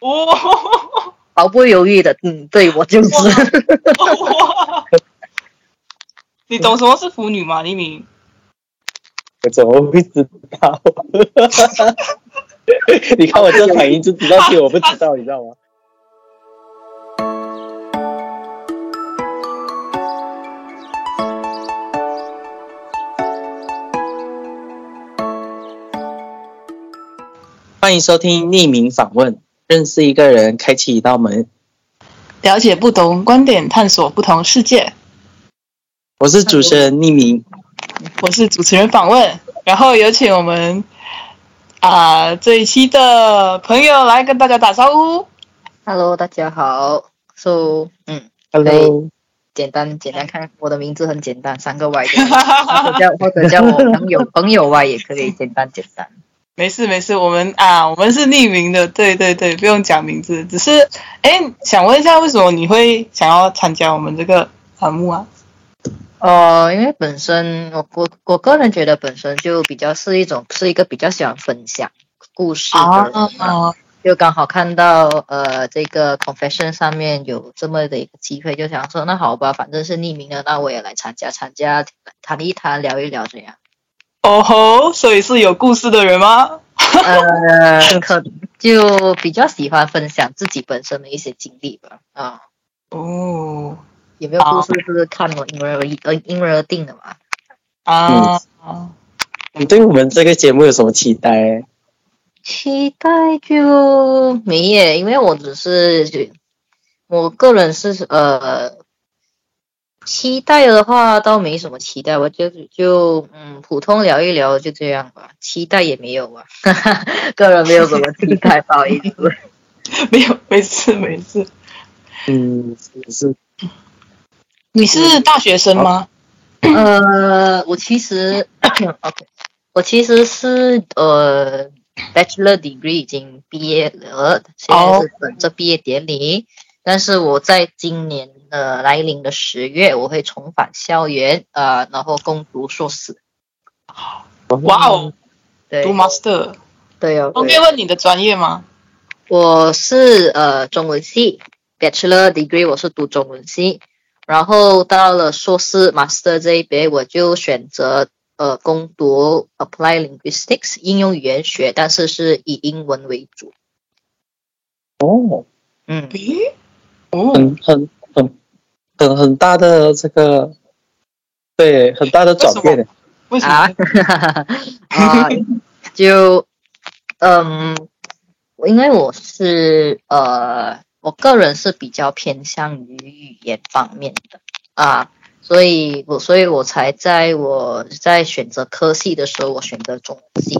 哦，毫不犹豫的，嗯，对我就是。哇！你懂什么是腐女吗？黎明？我怎么会知道？你看我这反应就知道，我不知道，你知道吗？欢迎收听匿名访问，认识一个人，开启一道门。了解不同观点，探索不同世界。我是主持人匿名，我是主持人访问，然后有请我们啊、这一期的朋友来跟大家打招呼。Hello，大家好。So，嗯，Hello，简单简单看，我的名字很简单，三个 Y 的，或者叫或者叫我朋友 朋友 Y 也可以，简单简单。没事没事，我们啊，我们是匿名的，对对对，不用讲名字，只是哎，想问一下，为什么你会想要参加我们这个栏目啊？哦，因为本身我我我个人觉得本身就比较是一种是一个比较喜欢分享故事的人嘛啊，就刚好看到呃这个 confession 上面有这么的一个机会，就想说那好吧，反正是匿名的，那我也来参加参加，谈一谈，聊一聊这样。哦吼，所以是有故事的人吗？呃，可就比较喜欢分享自己本身的一些经历吧。啊，哦有没有故事是看我因人而异，呃因人而定的嘛。啊，你对我们这个节目有什么期待？期待就没耶，因为我只是我个人是呃，期待的话倒没什么期待，我就就嗯普通聊一聊就这样吧，期待也没有啊，个人没有什么期待，不好意思。没有，没事没事。嗯，是你是大学生吗？呃，我其实 OK，我其实是呃 Bachelor Degree 已经毕业了，现在是等着毕业典礼。但是我在今年的来临的十月，我会重返校园，呃，然后攻读硕士。哇哦，对读 master。对哦，方便问你的专业吗？我是呃中文系 Bachelor Degree，我是读中文系，然后到了硕士 Master 这一边，我就选择呃攻读 Apply Linguistics 应用语言学，但是是以英文为主。哦，嗯，咦，哦，很很很很很大的这个，对，很大的转变。为什啊么？啊，就嗯，因为我是呃，我个人是比较偏向于语言方面的啊，所以我所以我才在我在选择科系的时候，我选择中文系。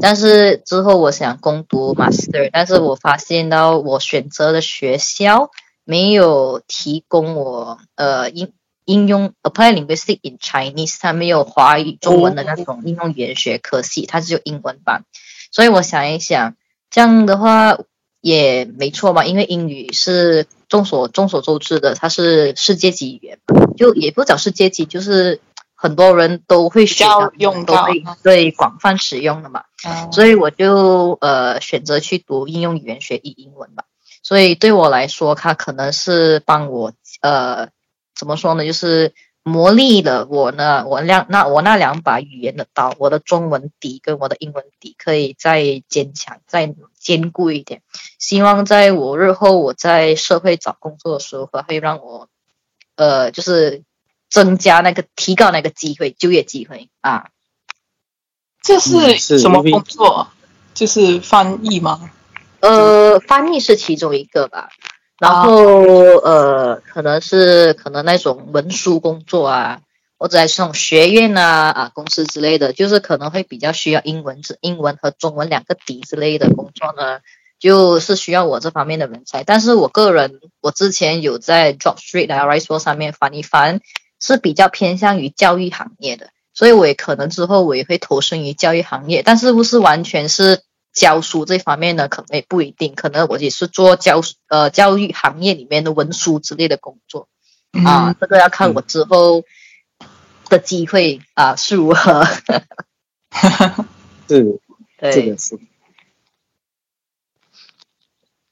但是之后我想攻读 master，但是我发现到我选择的学校没有提供我呃应应用 apply linguistic in Chinese，它没有华语中文的那种应用语言学科系，它只有英文版。所以我想一想，这样的话也没错嘛，因为英语是众所众所周知的，它是世界级语言，就也不讲世界级，就是很多人都会学较到，用到都会对广泛使用的嘛。嗯所以我就呃选择去读应用语言学以英文吧。所以对我来说，它可能是帮我呃怎么说呢，就是磨砺了我呢，我两那我那两把语言的刀，我的中文底跟我的英文底可以再坚强、再坚固一点。希望在我日后我在社会找工作的时候，会让我呃就是增加那个提高那个机会，就业机会啊。这是什么工作？就是翻译吗？呃，翻译是其中一个吧，然后、呃，可能是可能那种文书工作啊，或者是那种学院啊啊公司之类的，就是可能会比较需要英文字英文和中文两个底之类的工作呢，就是需要我这方面的人才。但是我个人，我之前有在 Drop Street 啊 Rice 上面翻一翻，是比较偏向于教育行业的，所以我也可能之后我也会投身于教育行业，但是不是完全是教书这方面呢？可能也不一定，可能我也是做教呃教育行业里面的文书之类的工作啊，嗯，这个要看我之后的机会啊是如何。是，这对个，是。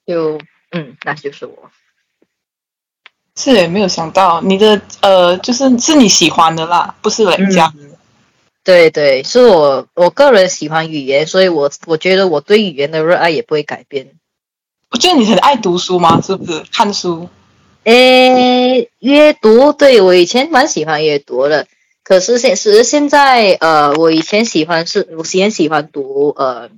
就嗯，那就是我。是诶，没有想到你的呃，就是是你喜欢的啦，不是人家。嗯对对，是我我个人喜欢语言，所以我我觉得我对语言的热爱也不会改变。我觉得你很爱读书吗？是不是看书？诶，阅读，对我以前蛮喜欢阅读的，可是现是现在呃，我以前喜欢是，我以前喜欢读呃，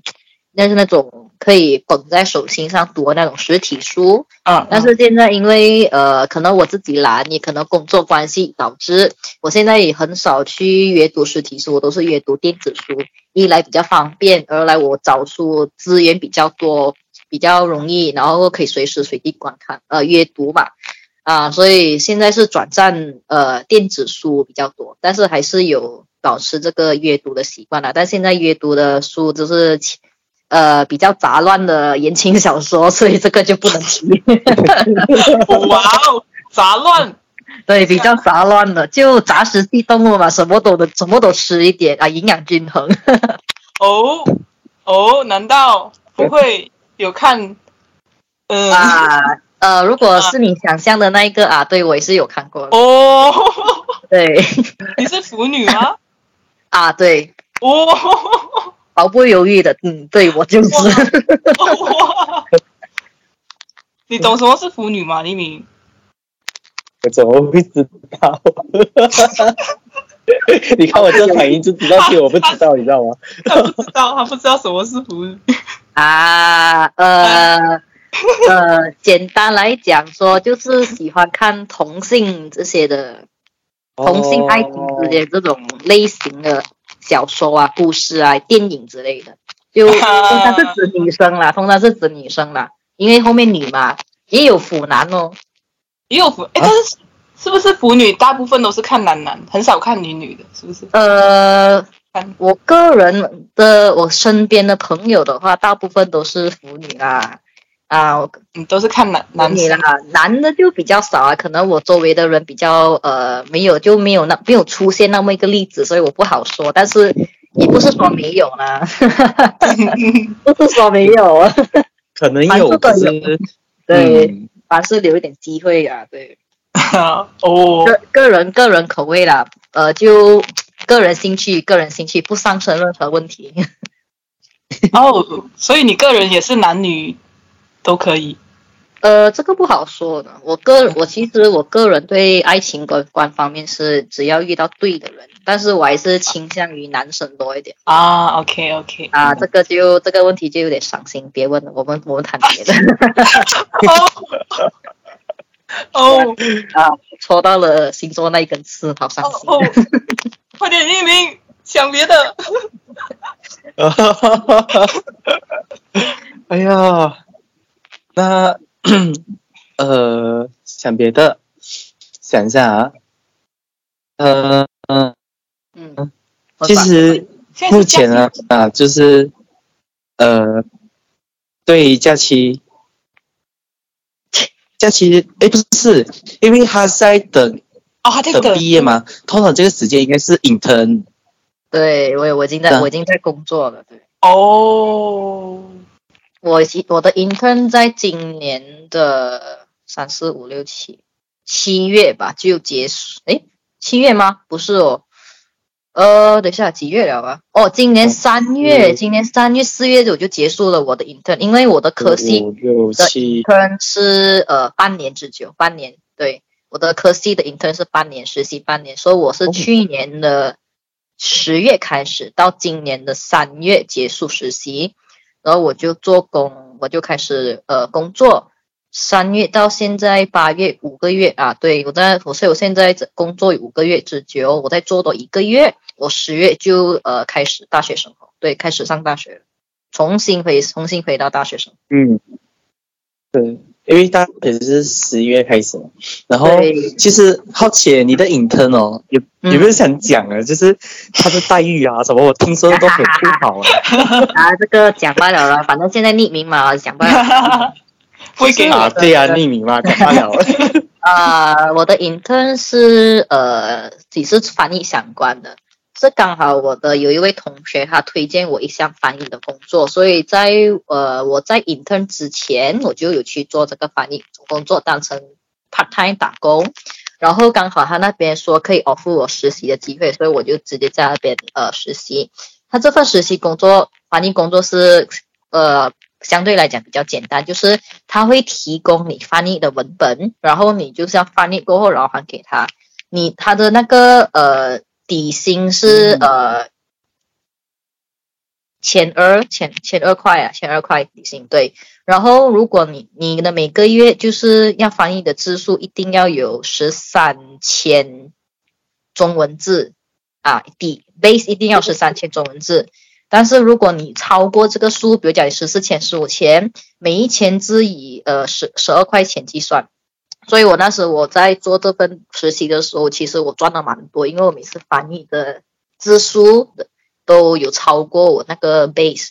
那是那种可以捧在手心上读的那种实体书，嗯，但是现在因为呃，可能我自己懒，也可能工作关系导致我现在也很少去阅读实体书，我都是阅读电子书，一来比较方便，二来我找书资源比较多，比较容易，然后可以随时随地观看呃阅读嘛。啊，所以现在是转战呃电子书比较多，但是还是有保持这个阅读的习惯了。但现在阅读的书就是呃比较杂乱的言情小说，所以这个就不能提。哇哦，杂乱，对，比较杂乱的，就杂食性动物嘛，什么都能什么都吃一点啊，营养均衡。哦哦，难道不会有看？嗯、啊，呃，如果是你想象的那一个啊，对我也是有看过的。哦，对 你是腐女吗？啊，对，哦，毫不犹豫的，嗯，对我就是。你懂什么是腐女吗？黎明？我怎么会知道？你看我这反应就知道，其实我不知道，你知道吗？他不知道，他不知道什么是腐女。啊，呃呃，简单来讲说，就是喜欢看同性这些的同性爱情之间这种类型的小说啊、故事啊、电影之类的，就 通常是指女生啦，通常是指女生啦，因为后面女嘛，也有腐男哦。也有腐，哎，但是是不是腐女？大部分都是看男男，很少看女女的，是不是？呃，我个人的我身边的朋友的话，大部分都是腐女啦，啊，我嗯，都是看男男生。女啦，男的就比较少啊，可能我周围的人比较呃没有就没有那没有出现那么一个例子，所以我不好说，但是也不是说没有啦，不是说没有啊，可能有，反正都可是对，嗯。凡事留一点机会啊，对，哦，个个人个人口味啦，呃，就个人兴趣，个人兴趣不上升任何问题。哦，所以你个人也是男女都可以。呃，这个不好说的。我个我其实我个人对爱情观观方面是只要遇到对的人，但是我还是倾向于男生多一点啊，OK OK，啊。这个就这个问题就有点伤心，别问了，我们我们谈别的 哦 啊。戳到了星座那一根刺，好伤心。哦哦，快点匿名，想别的。哎呀，那 呃，想别的，想一下啊，呃嗯，嗯，其实目前呢啊，就是呃，对假期，假期哎不是，因为他在等哦，他在等等毕业嘛，通常这个时间应该是 intern 对我我已经在嗯我已经在工作了，对。哦，我其我的 intern 在今年的三四五六七七月吧就结束，诶，七月吗？不是哦，呃，等一下几月了啊？哦，今年三月，嗯今年三月四月我就结束了我的 intern，因为我的科系 intern 是呃半年之久，半年对，我的科系的 intern 是半年实习半年，所以我是哦。去年的十月开始到今年的三月结束实习，然后我就做工，我就开始呃工作，三月到现在八月五个月啊，对我在我是我现在工作五个月之久，我在做多一个月，我十月就呃开始大学生活，对，开始上大学，重新回重新回到大学生。嗯，对，因为大学是十一月开始嘛，然后其实好奇你的 intern 哦，有嗯有没有想讲啊？就是他的待遇啊什么，我听说都很不好啊。啊，这个讲不了了，反正现在匿名嘛，讲不了。不会给你啊，对啊，匿名嘛，讲不了。啊、我的 intern 是呃，只是翻译相关的，是刚好我的有一位同学他推荐我一项翻译的工作，所以在呃我在 intern 之前我就有去做这个翻译工作，当成 part time 打工。然后刚好他那边说可以 offer 我实习的机会，所以我就直接在那边呃实习。他这份实习工作翻译工作是呃相对来讲比较简单，就是他会提供你翻译的文本，然后你就是要翻译过后然后还给他。你他的那个呃底薪是呃千二千千二块啊，千二块底薪对。然后如果你你的每个月就是要翻译的字数一定要有十三千中文字啊，底 base 一定要十三千中文字。但是如果你超过这个数，比如讲十四千、十五千，每一千字以呃十十二块钱计算。所以我那时我在做这份实习的时候，其实我赚了蛮多，因为我每次翻译的字数都有超过我那个 base，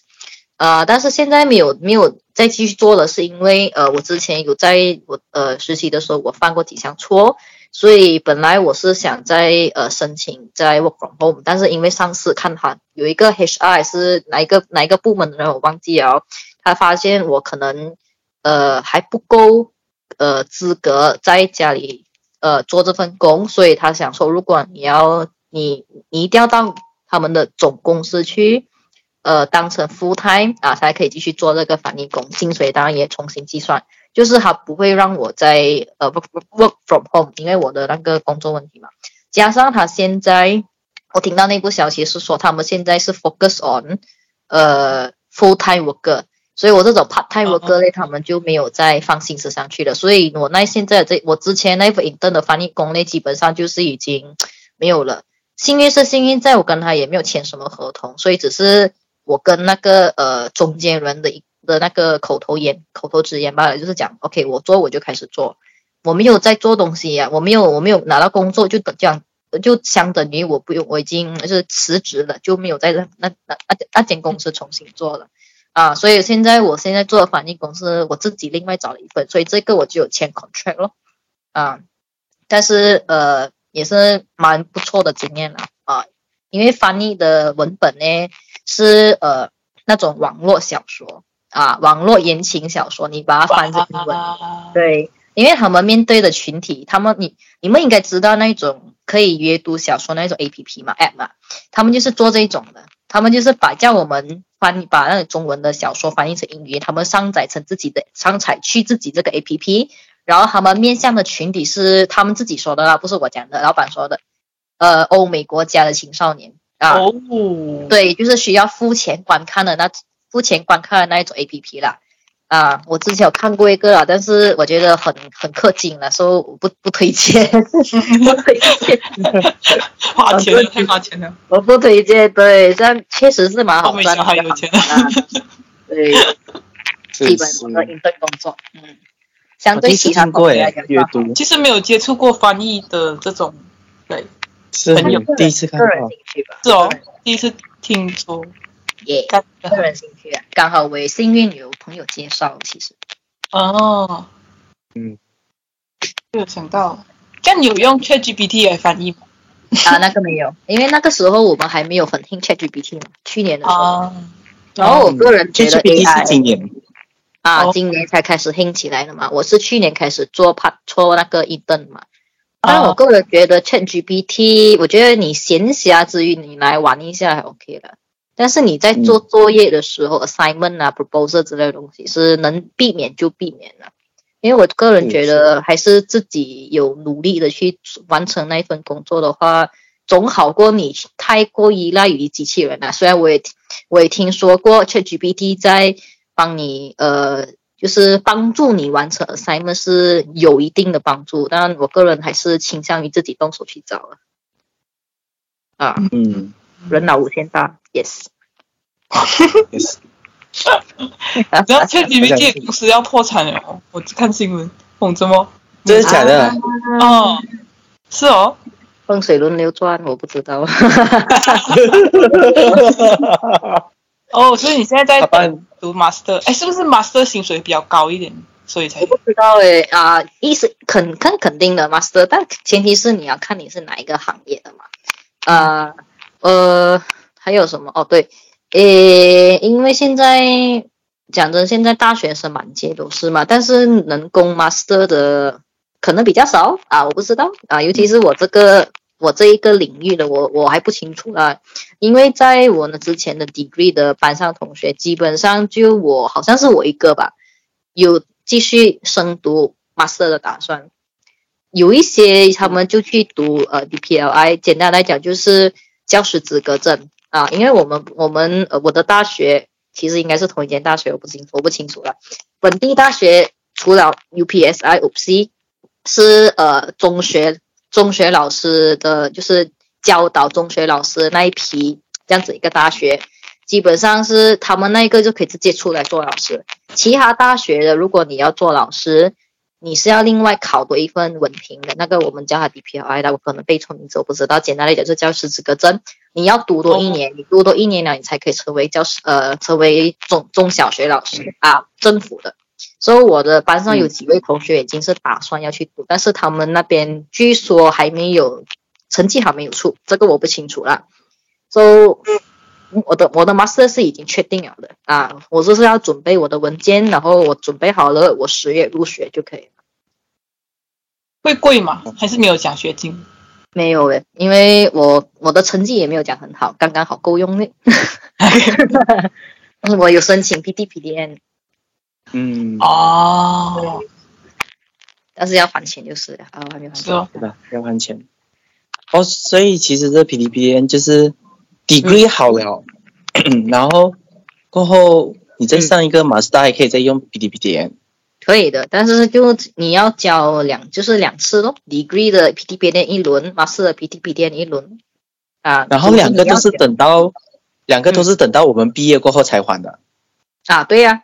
呃，但是现在没有没有再继续做了，是因为呃我之前有在我呃实习的时候我犯过几项错，所以本来我是想在呃申请在 work from home，但是因为上司看他有一个 HR 是哪一个哪一个部门的人我忘记了，他发现我可能呃还不够。呃，资格在家里呃做这份工，所以他想说，如果你要你你一定要到他们的总公司去，呃，当成 full time 啊，才可以继续做这个翻译工，薪水当然也重新计算，就是他不会让我在呃 work work from home，因为我的那个工作问题嘛，加上他现在我听到内部消息是说，他们现在是 focus on 呃 full time worker。所以我这种 part time worker 类，他们就没有再放心思上去了。所以我那现在这我之前那份 intern 的翻译工呢，基本上就是已经没有了。幸运是幸运，在我跟他也没有签什么合同，所以只是我跟那个呃中间人的一的那个口头言、口头之言罢了，就是讲 OK，我做我就开始做，我没有在做东西呀，我没有我没有拿到工作就等这样，就相等于我不用我已经就是辞职了，就没有在那那那那那间公司重新做了。啊，所以现在我现在做的翻译公司，我自己另外找了一份，所以这个我就有签 contract 咯。啊，但是呃也是蛮不错的经验了啊，因为翻译的文本呢是呃那种网络小说啊，网络言情小说，你把它翻成英文，对，因为他们面对的群体，他们你你们应该知道那种可以阅读小说那种 A P P 嘛 App 嘛，他们就是做这种的，他们就是把叫我们。翻译把那个中文的小说翻译成英语，他们上载成自己的上载去自己这个 A P P，然后他们面向的群体是他们自己说的啦，不是我讲的，老板说的，呃，欧美国家的青少年啊，对，就是需要付钱观看的那付钱观看的那一种 A P P 啦。啊，我之前有看过一个啊，但是我觉得很很氪金了，所以我不不推荐，不推荐，花钱太花钱了，我不推荐。对，但确实是蛮好赚的，还有钱。对，基本上一份工作，嗯，相对其他国家阅读，其实没有接触过翻译的这种，对，是很有第一次看到，是哦，第一次听说。也个人兴趣啊，刚好我也幸运有朋友介绍，其实。哦。嗯。就有想到，这样你有用 ChatGPT 来翻译吗？啊，那个没有，因为那个时候我们还没有很听 ChatGPT 嘛，去年的时候。哦。然后我个人觉得 AI 是今年。啊，今年才开始兴起来的嘛。我是去年开始做 part 做那个一顿嘛。但我个人觉得 ChatGPT，我觉得你闲暇之余你来玩一下还 OK 的。但是你在做作业的时候，assignment 啊，proposal 之类的东西是能避免就避免了，因为我个人觉得还是自己有努力的去完成那一份工作的话，总好过你太过依赖于机器人啊。虽然我也我也听说过 ChatGPT 在帮你呃，就是帮助你完成 assignment 是有一定的帮助，但我个人还是倾向于自己动手去找了。啊，嗯。人老五千大，yes，yes。然后 ChatGPT 公司要破产了，我看新闻，捧着吗？真的假的？哦，是哦，风水轮流转，我不知道。哦，所以你现在在读 master，哎，是不是 master 薪水比较高一点，所以才不知道哎啊，意思肯肯肯定的 master，但前提是你要看你是哪一个行业的嘛，啊。呃，还有什么？哦，对，诶，因为现在讲真，现在大学生满街都是嘛，但是能攻 master 的可能比较少啊，我不知道啊，尤其是我这个我这一个领域的，我我还不清楚啊，因为在我呢之前的 degree 的班上同学，基本上就我好像是我一个吧，有继续深读 master 的打算。有一些他们就去读呃 DPLI，简单来讲就是教师资格证啊，因为我们我们呃我的大学其实应该是同一间大学，我不清楚我不清楚了。本地大学除了 UPSI、UPC 是呃中学中学老师的，就是教导中学老师那一批这样子一个大学，基本上是他们那一个就可以直接出来做老师。其他大学的，如果你要做老师，你是要另外考多一份文凭的，那个我们叫它 DPLI 的，我可能背错名字，我不知道。简单来讲，就教师资格证，你要读多一年，你读多一年了，你才可以成为教师，呃，成为中中小学老师啊，政府的。所以我的班上有几位同学已经是打算要去读，但是他们那边据说还没有成绩还没有出，这个我不清楚了。所以我的我的 master 是已经确定了的啊，我就是要准备我的文件，然后我准备好了，我十月入学就可以。会贵吗？还是没有奖学金？没有诶，因为我我的成绩也没有讲很好，刚刚好够用的。我有申请 PTPDN。嗯。哦。但是要还钱就是啊，还没还钱。对吧？要还钱。哦，所以其实这 PTPDN 就是 degree 好了，然后过后你再上一个 master 还可以再用 PTPDN。可以的，但是就你要交两，就是两次咯，degree 的 PTPDN 一轮，master 的 PTPDN 一轮，啊，然后两个都是等到，两个都是等到我们毕业过后才还的，啊，对呀，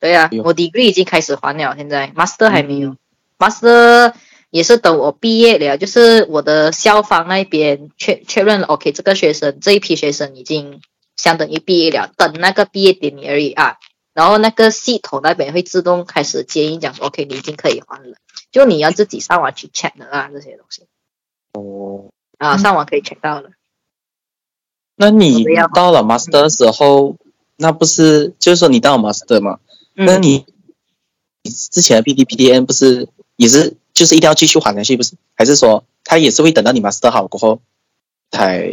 对呀，我 degree 已经开始还了，现在。Master 还没有，master 也是等我毕业了，就是我的校方那边确确认了，OK，这个学生这一批学生已经相当于毕业了，等那个毕业典礼而已啊。然后那个系统那边会自动开始接应，讲说 OK，你已经可以还了，就你要自己上网去 check 的啊，这些东西。哦。啊，上网可以 check 到了。那你到了 master 的时候，那不是就是说你到了 master 嘛？那你你之前的 PDPDN 不是也是就是一定要继续还下去，不是？还是说他也是会等到你 master 好过后才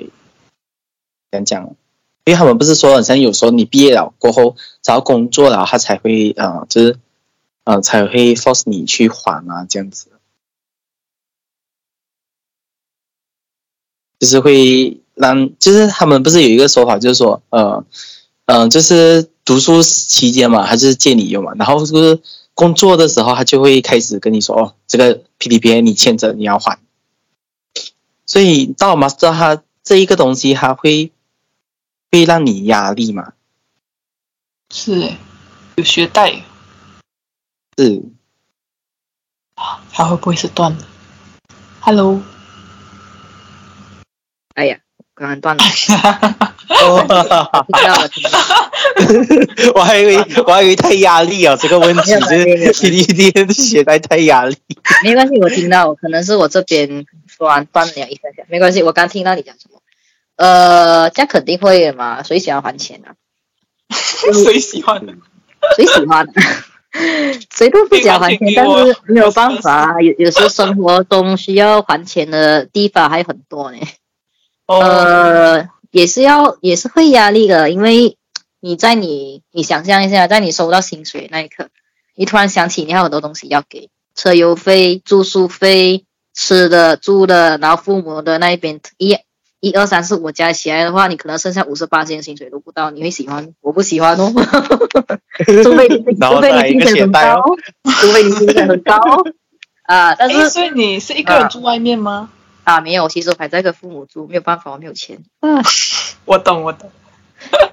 怎样讲？因为他们不是说，好像有时候你毕业了过后找到工作了，他才会呃，就是呃，才会 force 你去还啊，这样子，就是会让，就是他们不是有一个说法，就是说，呃，嗯，就是读书期间嘛，他就是借你用嘛，然后就是工作的时候，他就会开始跟你说，哦，这个 PDP 你欠着，你要还。所以到 master 他这一个东西，他会。会让你压力吗？是，有学贷。是。它会不会是断了？Hello。哎呀，刚刚断了。哈哈哈哈我还以为我还以为太压力啊，这个问题就是 PPT 写在太压力。没关系，我听到，可能是我这边说完断了一下下，没关系，我刚听到你讲什么。呃，这肯定会的嘛，谁喜欢还钱啊？谁喜欢？谁喜欢？谁都不想还钱，但是没有办法，有有时候生活中需要还钱的地方还有很多呢。呃，也是要，也是会压力的，因为你在你，你想象一下，在你收到薪水那一刻，你突然想起你还有很多东西要给，车油费、住宿费、吃的、住的，然后父母的那一边一。一二三四五加起来的话，你可能剩下五十八千薪水都不到，你会喜欢？我不喜欢哦。除 非除非你薪水很高，除非你薪水很高啊。但是所以你是一个人住外面吗？啊，没有，其实我还在跟父母住，没有办法，我没有钱。嗯 我懂，我懂。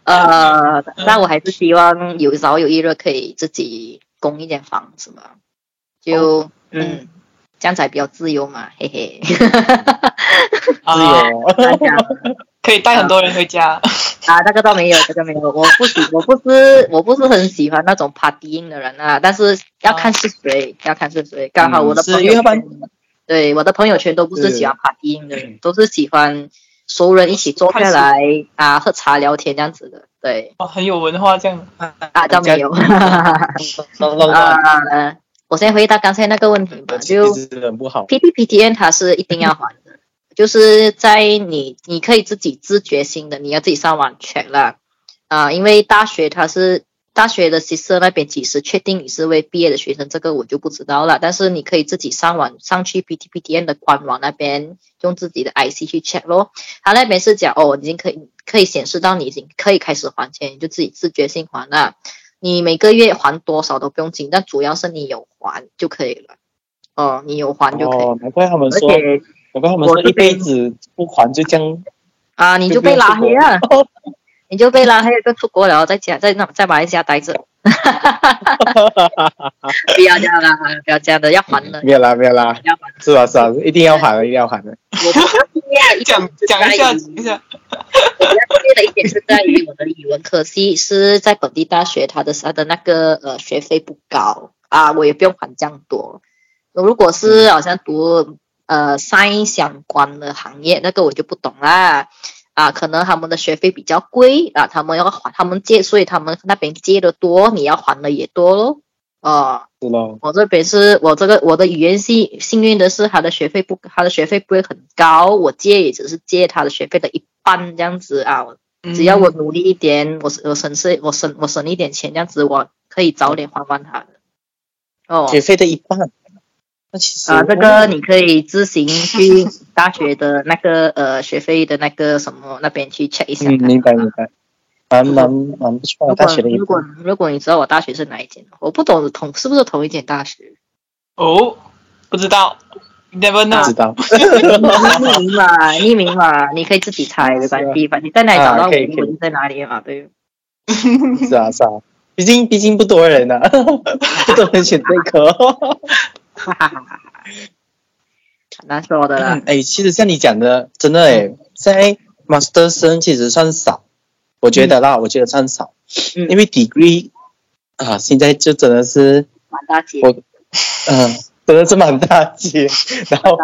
呃，但我还是希望有早有一日可以自己供一间房子嘛，就嗯。这样才比较自由嘛，嘿嘿。自由，可以带很多人回家。啊，那个倒没有，这个没有。我不喜，我不是，我不是很喜欢那种 partying 的人啊。但是要看是谁，要看是谁。刚好我的朋友圈，对我的朋友圈都不是喜欢 partying 的人，都是喜欢熟人一起坐下来啊，喝茶聊天这样子的，对。哦，很有文化这样。啊，倒没有。啊，我先回答刚才那个问题吧，就 P P P T N 它是一定要还的，就是在你你可以自己自觉性的，你要自己上网 check 了啊，因为大学它是。大学的 sister 那边其实确定你是位毕业的学生，这个我就不知道了。但是你可以自己上网上去 p t p t n 的官网那边，用自己的 IC 去 check 咯。他那边是讲哦，已经可以可以显示到你已经可以开始还钱，你就自己自觉性还了。你每个月还多少都不用紧，但主要是你有还就可以了。哦，你有还就可以。哦，难怪他们说，难怪他们说一辈子不还就这样啊，你就被拉黑了。你就被拉黑，就出国了，在家在那在马来西亚待着。不要这样啦，不要这样的，要还的。没有啦，没有啦。是吧？是吧？一定要还的，一定要还的。讲讲一下，讲一下。我比较介的一点是在于我的语文科系是在本地大学，他的它的那个呃学费不高啊，我也不用还这样多。如果是好像读呃 science 相关的行业，那个我就不懂啦。啊，可能他们的学费比较贵啊，他们要还，他们借，所以他们那边借的多，你要还的也多咯。啊，是咯。我这边是我这个我的语言系，幸运的是他的学费不，他的学费不会很高，我借也只是借他的学费的一半这样子啊。只要我努力一点，我我省事，我省我省一点钱，这样子我可以早点还完他的。哦，学费的一半。啊，这个你可以自行去大学的那个呃学费的那个什么那边去 check 一下。嗯，明白明白。蛮蛮蛮不错，大学的。如果如果你知道我大学是哪一间，我不懂同是不是同一间大学？哦，不知道，never know。知道。匿名嘛，匿名嘛，你可以自己猜没关系，反正在哪里找到我，我在哪里嘛，对。是啊是啊，毕竟毕竟不多人呐，不多人选这科。哈哈哈哈哈，难说的啦。哎，其实像你讲的，真的哎，在 master 生其实算少，我觉得啦，我觉得算少，因为 degree 啊，现在就真的是满大街，我嗯，真的是满大街。然后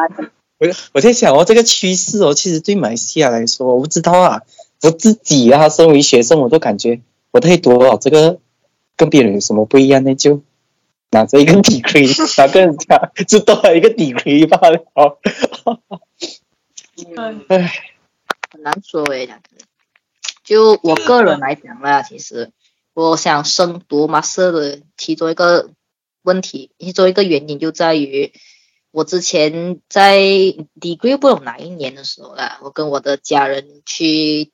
我我在想哦，这个趋势哦，其实对马来西亚来说，我不知道啊，我自己啊，身为学生，我都感觉我太多了，这个跟别人有什么不一样呢？就。拿着一个底盔，拿跟人家就多了一个 degree 罢了。唉，很难说诶，两个人。就我个人来讲啦，其实我想升读 master 的其中一个问题，其中一个原因就在于我之前在 degree 不懂哪一年的时候啦，我跟我的家人去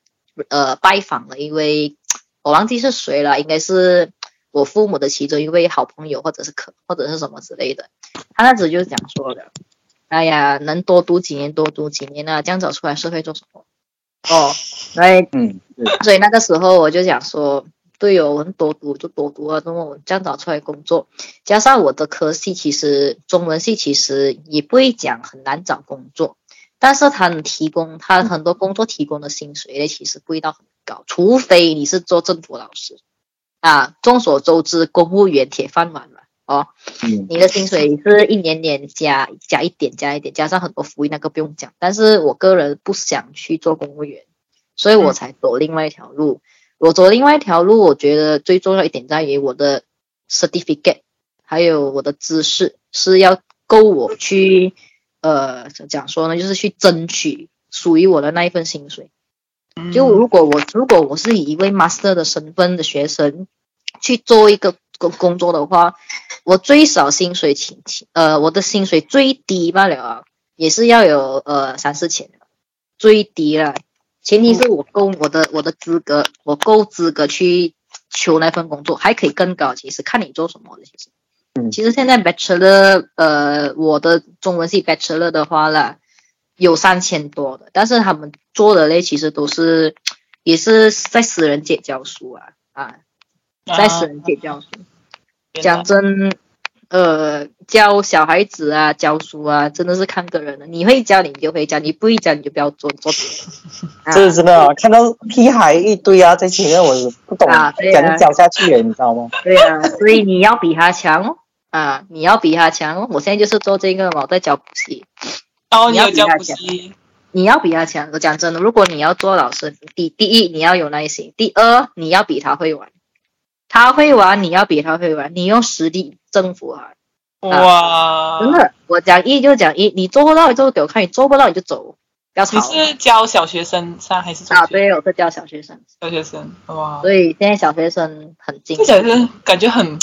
呃拜访了一位，我忘记是谁了，应该是。我父母的其中一位好朋友，或者是可或者是什么之类的，他那时就是讲说的，哎呀，能多读几年多读几年啊，这样走出来社会做什么？哦，来，嗯，所以那个时候我就想说，对哦，我们多读就多读啊，那么我这样找出来工作，加上我的科系其实中文系其实也不会讲很难找工作，但是他能提供他很多工作提供的薪水呢，其实不会到很高，除非你是做政府老师。啊，众所周知，公务员铁饭碗嘛，哦，你的薪水是一年年加加一点加一点，加上很多福利，那个不用讲。但是我个人不想去做公务员，所以我才走另外一条路。我走另外一条路，我觉得最重要一点在于我的 certificate，还有我的知识是要够我去，呃，讲说呢，就是去争取属于我的那一份薪水。就如果我如果我是以一位 master 的身份的学生去做一个工工作的话，我最少薪水请呃我的薪水最低罢了啊，也是要有呃三四千的最低了，前提是我够我的我的资格，我够资格去求那份工作，还可以更高，其实看你做什么的，其实，嗯，其实现在 bachelor 呃我的中文系 bachelor 的话了。有三千多的，但是他们做的嘞，其实都是也是在私人界教书啊啊，在私人界教书。讲真，呃，教小孩子啊，教书啊，真的是看个人的。你会教，你就会教；你不会教，你就不要做做。这是真的，看到屁孩一堆啊，在前面我不懂，讲讲下去了，你知道吗？对啊，所以你要比他强哦啊，你要比他强哦。我现在就是做这个嘛，我在教补习。哦，你要教补习？你要比他强。我讲真的，如果你要做老师，第第一你要有耐心，第二你要比他会玩，他会玩，你要比他会玩，你用实力征服他。哇，真的，我讲一就讲一，你做不到就给我看，你做不到你就走，不要吵。你是教小学生上还是中学？啊，对，我是教小学生。小学生，哇。所以现在小学生很精。小学生感觉很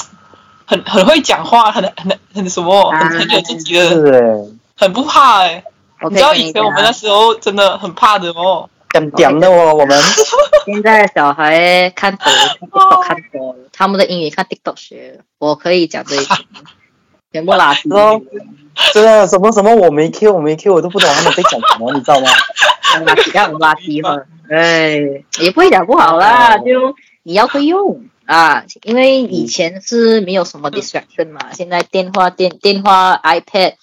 很很会讲话，很很很什么，很很有自己的，很不怕哎。你知道以前我们那时候真的很怕的哦，讲讲的哦，我们。现在小孩看抖音看多了，他们的英语看 TikTok 学，我可以讲这一句。全部垃圾哦！真的什么什么我没 Q 我没 Q 我都不懂他们在讲什么，你知道吗？垃圾干垃圾嘛？哎，也不会讲不好啦，就你要会用啊，因为以前是没有什么 distraction 嘛，现在电话电电话 iPad，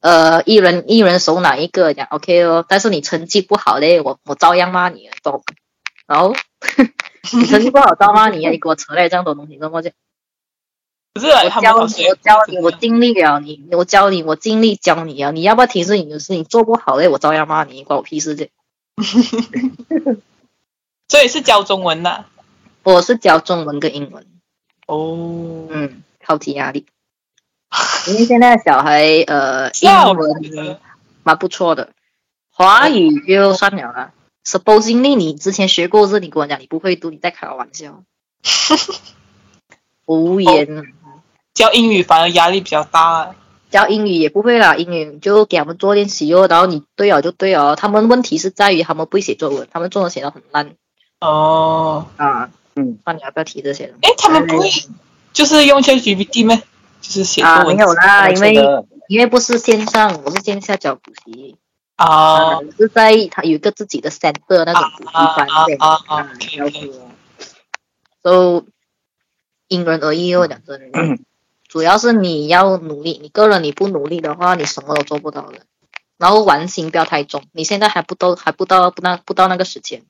呃，一人一人手拿一个讲 OK 哦，但是你成绩不好嘞，我我照样骂你，懂？然后 你成绩不好照骂你，你给我扯来这样多东西，怎么讲？我教你，我教你，我尽力了。你，我教你，我尽力教你啊！你要不要提示你的事？你做不好嘞，我照样骂你，关我屁事这。所以是教中文呐？我是教中文跟英文。哦，嗯，超级压力。因为现在小孩呃，英文蛮不错的，华语就算了啦。Supposingly 你之前学过字，你跟我讲你不会读，你在开玩笑。无言。教英语反而压力比较大，教英语也不会啦，英语就给他们做练习哦，然后你对哦就对哦。他们问题是在于他们不会写作文，他们作文写的很烂。哦，啊，嗯，那你要不要提这些？哎，他们不会就是用 ChatGPT 吗？就是写作文？没有啦，因为因为不是线上，我是线下教补习啊，是在他有一个自己的 center 那种补习班对啊啊，教书，都因人而异哦，讲真的。主要是你要努力，你个人你不努力的话，你什么都做不到的。然后玩心不要太重，你现在还不到还不到不那不到那个时间。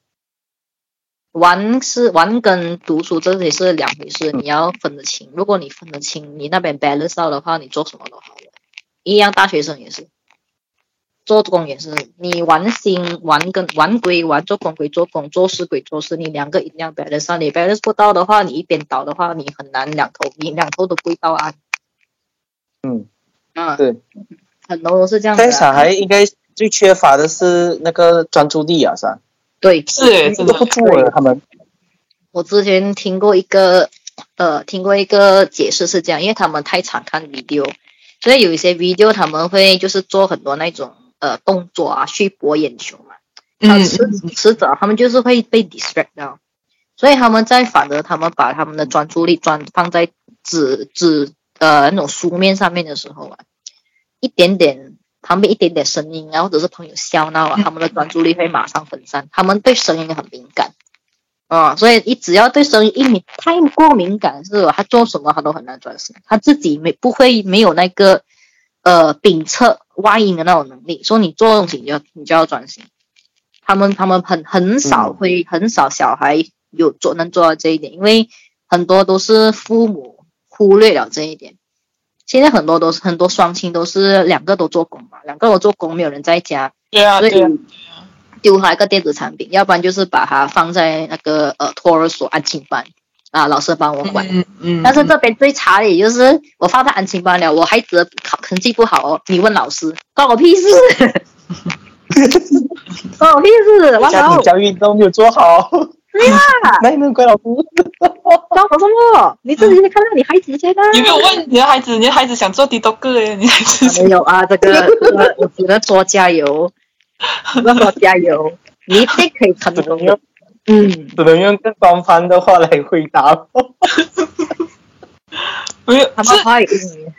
玩是玩跟读书这也是两回事，你要分得清。如果你分得清，你那边 balance 到的话，你做什么都好了。一样，大学生也是，做工也是，你玩心玩跟玩归玩，做工归做工，做事归做事，你两个一定要 balance 你 balance 不到的话，你一边倒的话，你很难两头你两头都归到啊。嗯，啊，对，很多都是这样。但小孩应该最缺乏的是那个专注力啊，是吧？对，是，真的不错了。他们，我之前听过一个，呃，听过一个解释是这样，因为他们太常看 video，所以有一些 video 他们会就是做很多那种。呃，动作啊，去博眼球嘛，嗯，迟迟早他们就是会被 distract 到，所以他们在反而他们把他们的专注力专放在纸纸呃那种书面上面的时候啊，一点点旁边一点点声音啊，或者是朋友笑闹啊，他们的专注力会马上分散，他们对声音很敏感啊，所以你只要对声音一敏太过敏感，是吧？他做什么他都很难专心，他自己没不会没有那个。呃，秉测外音的那种能力，说你做东西你就你就要专心。他们他们很很少会很少小孩有做能做到这一点，因为很多都是父母忽略了这一点。现在很多都是很多双亲都是两个都做工嘛，两个都做工，没有人在家，对啊，所以丢他一个电子产品，要不然就是把它放在那个呃托儿所安亲班。啊，老师帮我管，嗯嗯，但是这边最差的也就是我放在安亲班了，我孩子考成绩不好哦，你问老师，关我屁事，关我屁事，家庭教育都没有做好，对呀，那你能怪老师？关我什么？你自己看到你孩子现在，有没有问你的孩子？你的孩子想做滴多个哎，你孩子没有啊？这个我只能说加油，只能说加油，你一定可以成功的。嗯，只能用更官方的话来回答。没有，他们话语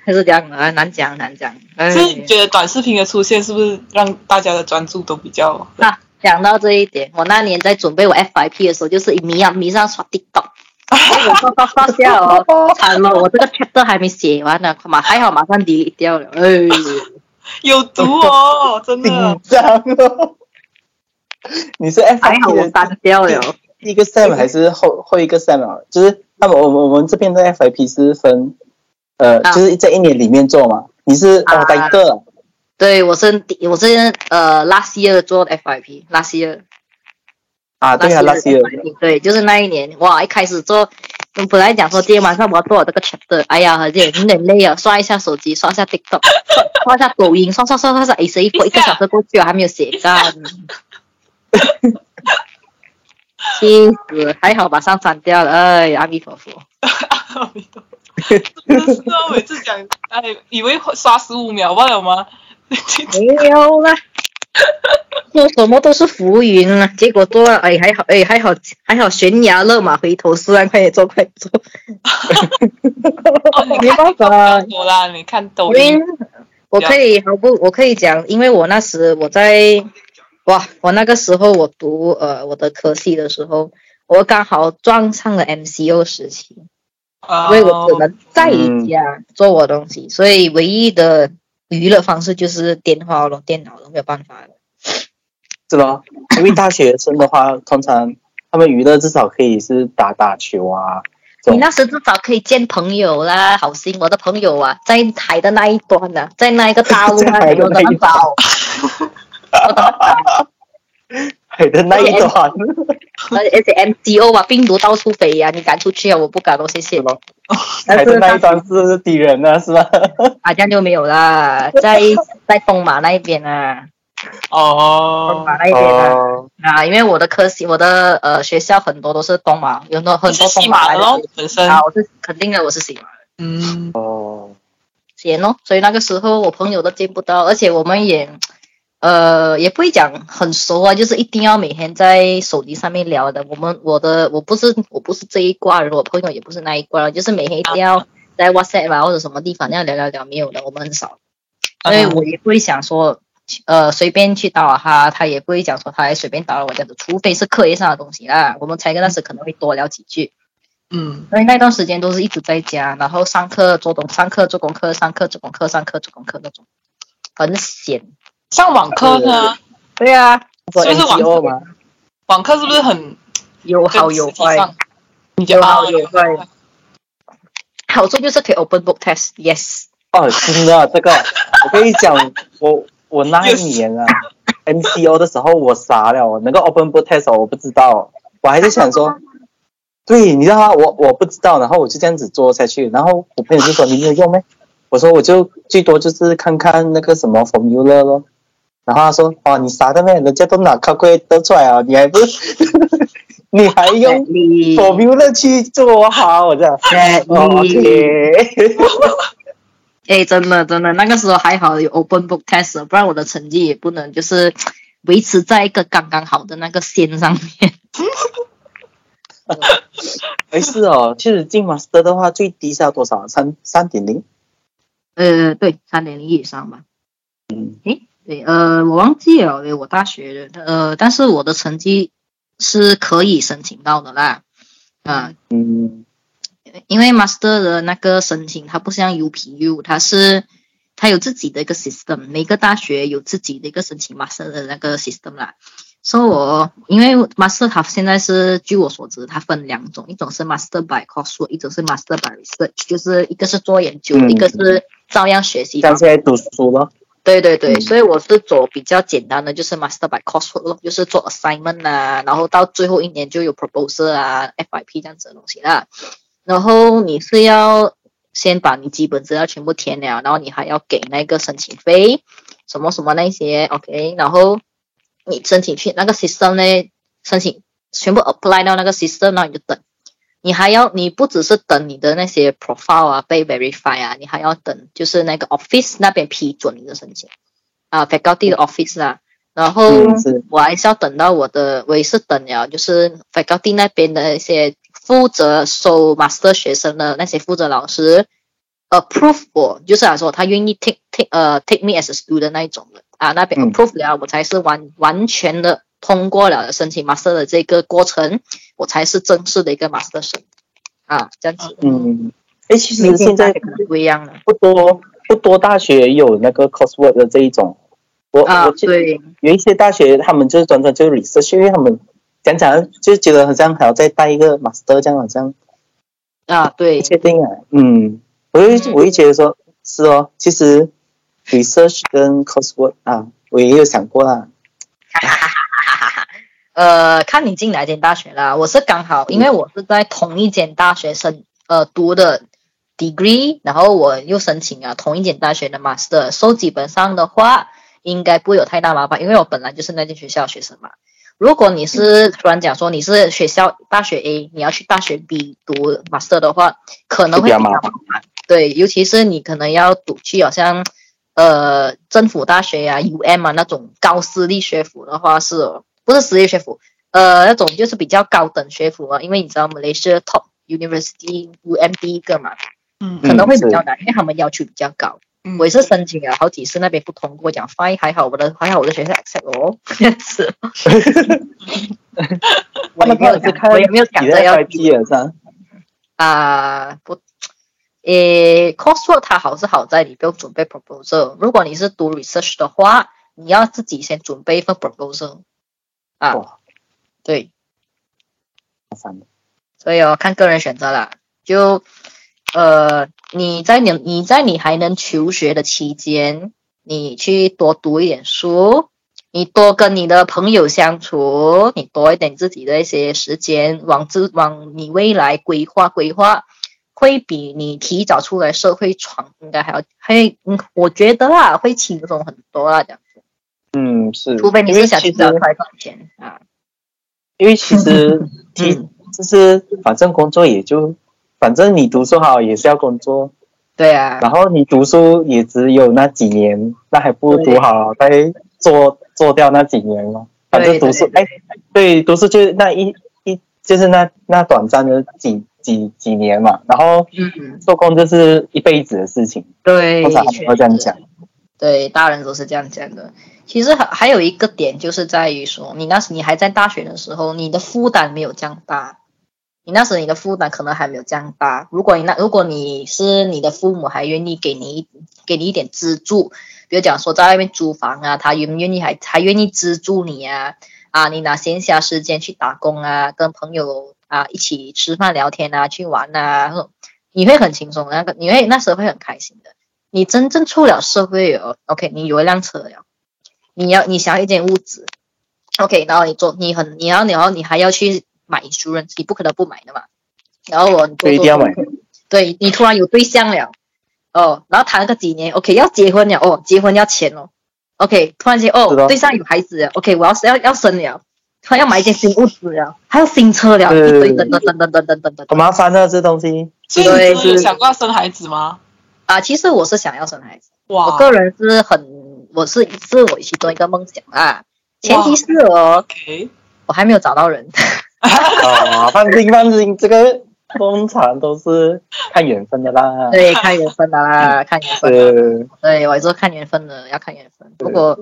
还是这样啊，难讲难讲。是觉得短视频的出现是不是让大家的专注都比较？那讲到这一点，我那年在准备我 FIP 的时候，就是迷啊迷上刷 TikTok，我刷刷刷下哦，惨了，我这个 chapter 还没写完呢，马还好马上 delete 掉了，哎，有毒哦，真的。紧张哦。你是 F 还好我删掉了，一个 Sam 还是后后一个 Sam 啊？就是他们我们我们这边的 FIP 是分，呃，就是在一年里面做嘛。你是哦，单个，对我是第我是呃 last year 做 FIP，last year 啊，对啊，last year，对，就是那一年，哇，一开始做，本来讲说今天晚上我要做这个 chapter，哎呀，有点有点累啊，刷一下手机，刷一下 TikTok，刷一下抖音，刷刷刷刷刷，哎，谁过一个小时过去了还没有写干，气死，还好把上删掉了，哎，阿弥陀佛，阿弥陀佛，就是啊每次讲，哎，以为刷十五秒罢了吗？没有啦。做什么都是浮云啊，结果做了，哎，还好，哎，还好，还好，悬崖勒马，回头是岸，快点做，快做。没办法，多啦，你看抖音。我可以毫不，我可以讲，因为我那时我在，哇，我那个时候我读呃我的科系的时候，我刚好撞上了 MCO 时期，所以我只能在家做我东西，所以唯一的。娱乐方式就是电话咯，电脑咯，没有办法了。是吧？因为大学生的话，通常他们娱乐至少可以是打打球啊。你那时至少可以见朋友啦，好心我的朋友啊，在海的那一端呢，在那一个大陆 那有的宝。海的 那一端，而且 MCO 啊，病毒到处飞呀，你敢出去啊？我不敢哦，谢谢咯。海的那一端是敌人呢，是吧？啊，这样就没有啦，在在东马那一边啊。哦。东马那一边啊，啊，因为我的科系，我的呃学校很多都是东马，有很多很多东马的咯，本身啊，我是肯定的，我是西马的。嗯。哦。行咯，所以那个时候我朋友都见不到，而且我们也。呃，也不会讲很熟啊，就是一定要每天在手机上面聊的。我们我的我不是我不是这一挂人，我朋友也不是那一挂，就是每天一定要在 WhatsApp 啊或者什么地方那样聊聊聊，没有的，我们很少。所以我也不会想说，呃，随便去打扰他，他也不会讲说他随便打扰我这样子，除非是课业上的东西啦，我们才跟那时可能会多聊几句。嗯，所以那段时间都是一直在家，然后上课做东上课做功课，上课做功课，上课做功课那种，很闲。上网课呢？对呀，是不是网课吗？网课是不是很有好有坏？有好有坏。好处就是可以 open book test，yes。哦，真的，这个我跟你讲，我我那一年啊，MCO 的时候我傻了，我那个 open book test 我不知道，我还是想说，对，你知道吗？我我不知道，然后我就这样子做下去，然后我朋友就说你没有用没？我说我就最多就是看看那个什么 formula 咯。然后他说：“哦，你傻的咩？人家都拿考柜都出来啊，你还不，你还用 formula 去做好？我这样，哎，哎，真的真的，那个时候还好有 open book test，不然我的成绩也不能就是维持在一个刚刚好的那个线上面。没事哦，其实进 master 的话，最低是要多少？三三点零？呃，对，三点零以上吧。嗯，诶。对，呃，我忘记了，我大学的，呃，但是我的成绩是可以申请到的啦，啊，嗯，因为 master 的那个申请，它不像 UPU，它是它有自己的一个 system，每个大学有自己的一个申请 master 的那个 system 啦。所以我因为 master 它现在是据我所知，它分两种，一种是 master by course，一种是 master by research，就是一个是做研究，一个是照样学习。现在读书了。对对对，所以我是走比较简单的，就是 master by coursework 咯，就是做 assignment 啊，然后到最后一年就有 proposal 啊，FIP 这样子的东西啦。然后你是要先把你基本资料全部填了，然后你还要给那个申请费，什么什么那些，OK。然后你申请去那个 system 呢，申请全部 apply 到那个 system，然后你就等。你还要，你不只是等你的那些 profile 啊被 verify 啊，你还要等就是那个 office 那边批准你的申请。啊，faculty 的 office 啊，然后我还是要等到我的，我也是等了，就是 faculty 那边的一些负责收 master 学生的那些负责老师 approve 我，就是来说他愿意 take take 呃 take me as a student 那一种的。啊，那边 approve 了，我才是完完全的。通过了申请 master 的这个过程，我才是正式的一个 master 生啊，这样子。嗯，哎，其实现在可能不一样了，不多不多大学有那个 coursework 的这一种。我我对，有一些大学他们就是专专就 research，因为他们讲讲就觉得好像还要再带一个 master 这样好像。啊，对。确定啊，嗯，我会我会觉得说，是哦，其实 research 跟 coursework 啊，我也有想过啦。哈哈哈！呃，看你进哪间大学啦。我是刚好，因为我是在同一间大学生呃读的 degree，然后我又申请了同一间大学的 master，所以基本上的话应该不会有太大麻烦，因为我本来就是那间学校学生嘛。如果你是突然讲说你是学校大学 A，你要去大学 B 读 master 的话，可能会比较麻烦。对，尤其是你可能要读去好像呃政府大学呀、UM 啊那种高私立学府的话，是不是私立学府？呃，那种就是比较高等学府啊，因为你知道 Malaysia Top University UM 第一个嘛，嗯可能会比较难，因为他们要求比较高。我也是申请了好几次，那边不通过，讲 fine 还好，我的还好我的学校 accept 哦，这样子。我也没有讲，我也没有讲着要毕业噻。啊，不，诶，coursework 它好是好在你不用准备 proposal。如果你是读 research 的话，你要自己先准备一份 proposal。啊，对，所以哦，看个人选择啦。就呃，你在你你在你还能求学的期间，你去多读一点书，你多跟你的朋友相处，你多一点自己的一些时间，往自往你未来规划规划，会比你提早出来社会闯应该还要会，嗯，我觉得啊，会轻松很多啊，这样子。嗯，是。除非你是想去赚快赚钱啊。因为其实，嗯，就是反正工作也就。反正你读书好也是要工作，对啊。然后你读书也只有那几年，那还不如读好再做做掉那几年嘛。反正读书，哎，对，读书就那一一就是那那短暂的几几几年嘛。然后做工就是一辈子的事情。对，通常会这样讲。对，大人都是这样讲的。其实还还有一个点就是在于说，你那时你还在大学的时候，你的负担没有这样大。你那时你的负担可能还没有这样大。如果你那如果你是你的父母还愿意给你给你一点资助，比如讲说在外面租房啊，他愿不愿意还还愿意资助你啊？啊，你拿闲暇时间去打工啊，跟朋友啊一起吃饭聊天啊，去玩啊，你会很轻松，那个你会那时候会很开心的。你真正出了社会哦，OK，你有一辆车了，你要你想要一间屋子，OK，然后你做你很你要你要你还要去。买 insurance，你不可能不买的嘛。然后我对一定要买。对你突然有对象了，哦，然后谈了个几年，OK，要结婚了，哦，结婚要钱哦，OK，突然间哦，对象有孩子了，OK，我要要要生了，突然要买一间新屋子了，还有新车了，一堆等等等等等等等等，好麻烦啊，这东西。所以你有想过要生孩子吗？啊，其实我是想要生孩子，我个人是很，我是是我其中一个梦想啊，前提是哦，我还没有找到人。啊，放心放心，这个通常都是看缘分的啦。对，看缘分的啦，看缘分。对，我也是看缘分的，要看缘分。不过，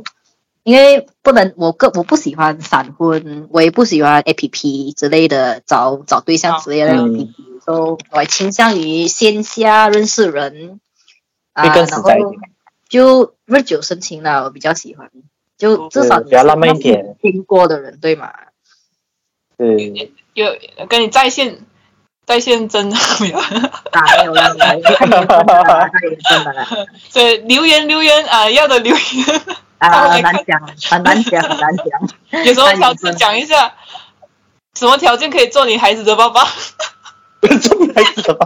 因为不能，我个我不喜欢闪婚，我也不喜欢 A P P 之类的找找对象之类的 A P P，都我倾向于线下认识人啊，然后就日久生情了，我比较喜欢，就至少比较浪漫一点，听过的人，对吗？对，有跟你在线在线真的没有？没有了，没有，看缘分了，看缘分了。所以留言留言啊，要的留言啊，很难讲，很难讲，很难讲。有什么条件讲一下？什么条件可以做你孩子的爸爸？做你孩子的爸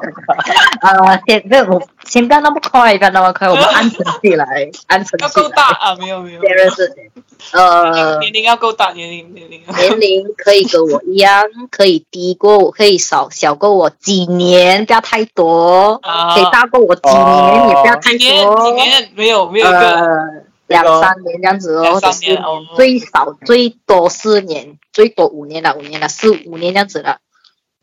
爸。啊，先不要，先不要那么快，不要那么快，我们按成绩来，按成绩。要够大啊，没有没有。别人是呃，年龄要够大，年龄年龄。年龄可以跟我一样，可以低过我，可以少小过我几年，不要太多。啊。可以大过我几年，也不要太多。几年没有没有一个。两三年这样子哦，最少最多四年，最多五年了，五年了，四五年这样子了。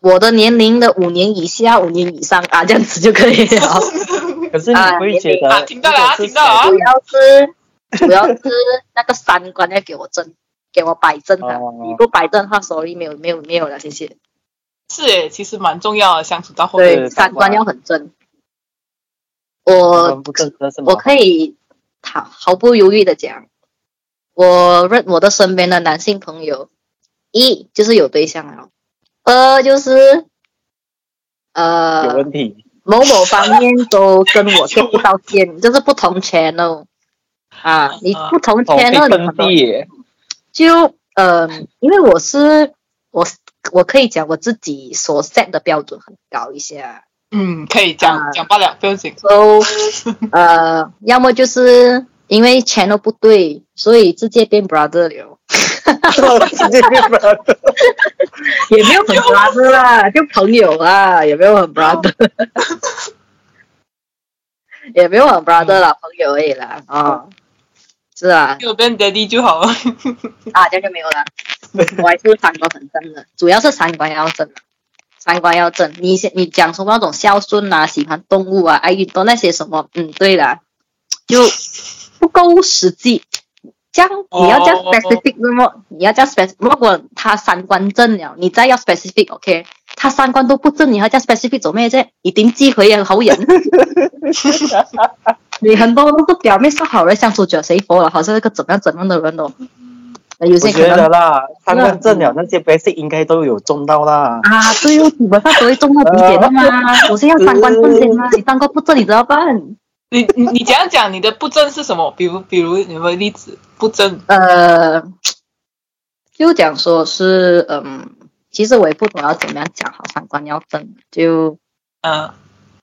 我的年龄的五年以下、五年以上啊，这样子就可以了。可是你会觉得，听到了啊，听到了啊。主要是主要是那个三观要给我正，给我摆正的。你不摆正的话，手里没有没有没有了，谢谢。是诶，其实蛮重要的，相处到后面。对，三观要很正。我我可以毫毫不犹豫的讲，我认我的身边的男性朋友，一就是有对象了。呃，就是呃，有问题，某某方面都跟我见不到线，就是不同 channel。啊，你不同同 channel 分地，就呃，因为我是我我可以讲我自己所 set 的标准很高一些，嗯，可以讲啊讲罢了，不用紧。so 呃，要么就是因为 channel 不对，所以直接变 brother 了，也没有很 brother 啦，就朋友啊，也没有很 brother，也没有很 brother 啦，朋友而已啦，啊、是啊，就变 daddy 就好了。啊，这样就没有了。我还是三观很正的，主要是三观要正，三观要正。你先你讲什么那种孝顺啊，喜欢动物啊，爱运动那些什么，嗯，对的，就不够实际。这样你要叫哦 specific 那么，你要叫 specific，如果他三观正了，你再要 specific，OK？、他三观都不正，你还叫 specific 做咩啫？一定機會啊，好人。你很多都是表面上好人相處着誰佛了，好像那个怎样怎样的人哦。有些可能得啦，三观正了，那些 basic 应该都有中到啦。啊，对哦，基本上都会中到底点的嘛。我是要三观正先嘛，你三观不正你怎么办？你你你讲讲你的不正是什么？比如比如有没有例子？不正呃，就讲说是嗯，其实我也不懂要怎么样讲好三观要正，就嗯，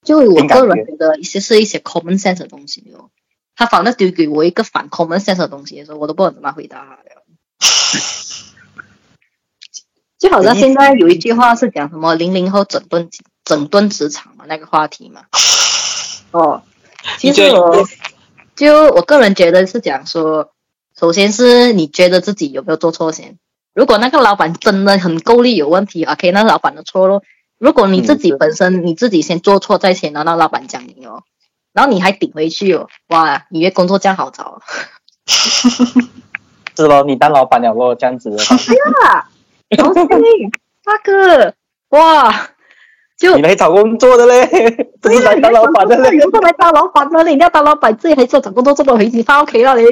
就我个人觉得一些是一些 common sense 的东西哦。他反正丢给我一个反 common sense 的东西的时候，我都不知道怎么回答他了。就好像现在有一句话是讲什么零零后整顿整顿职场嘛，那个话题嘛。哦，其实我就我个人觉得是讲说，首先是你觉得自己有没有做错先。如果那个老板真的很够力有问题，OK，那是老板的错咯。如果你自己本身你自己先做错在先，然后让老板讲你哦，然后你还顶回去哦，哇，你越工作这样好找？是咯，你当老板了咯，这样子的话，啊，老师，大哥，哇，就你来找工作的嘞，不是来当老板的嘞。有时来当老板的嘞，你要当老板，自己还是找工作，这么回去发 OK 了嘞，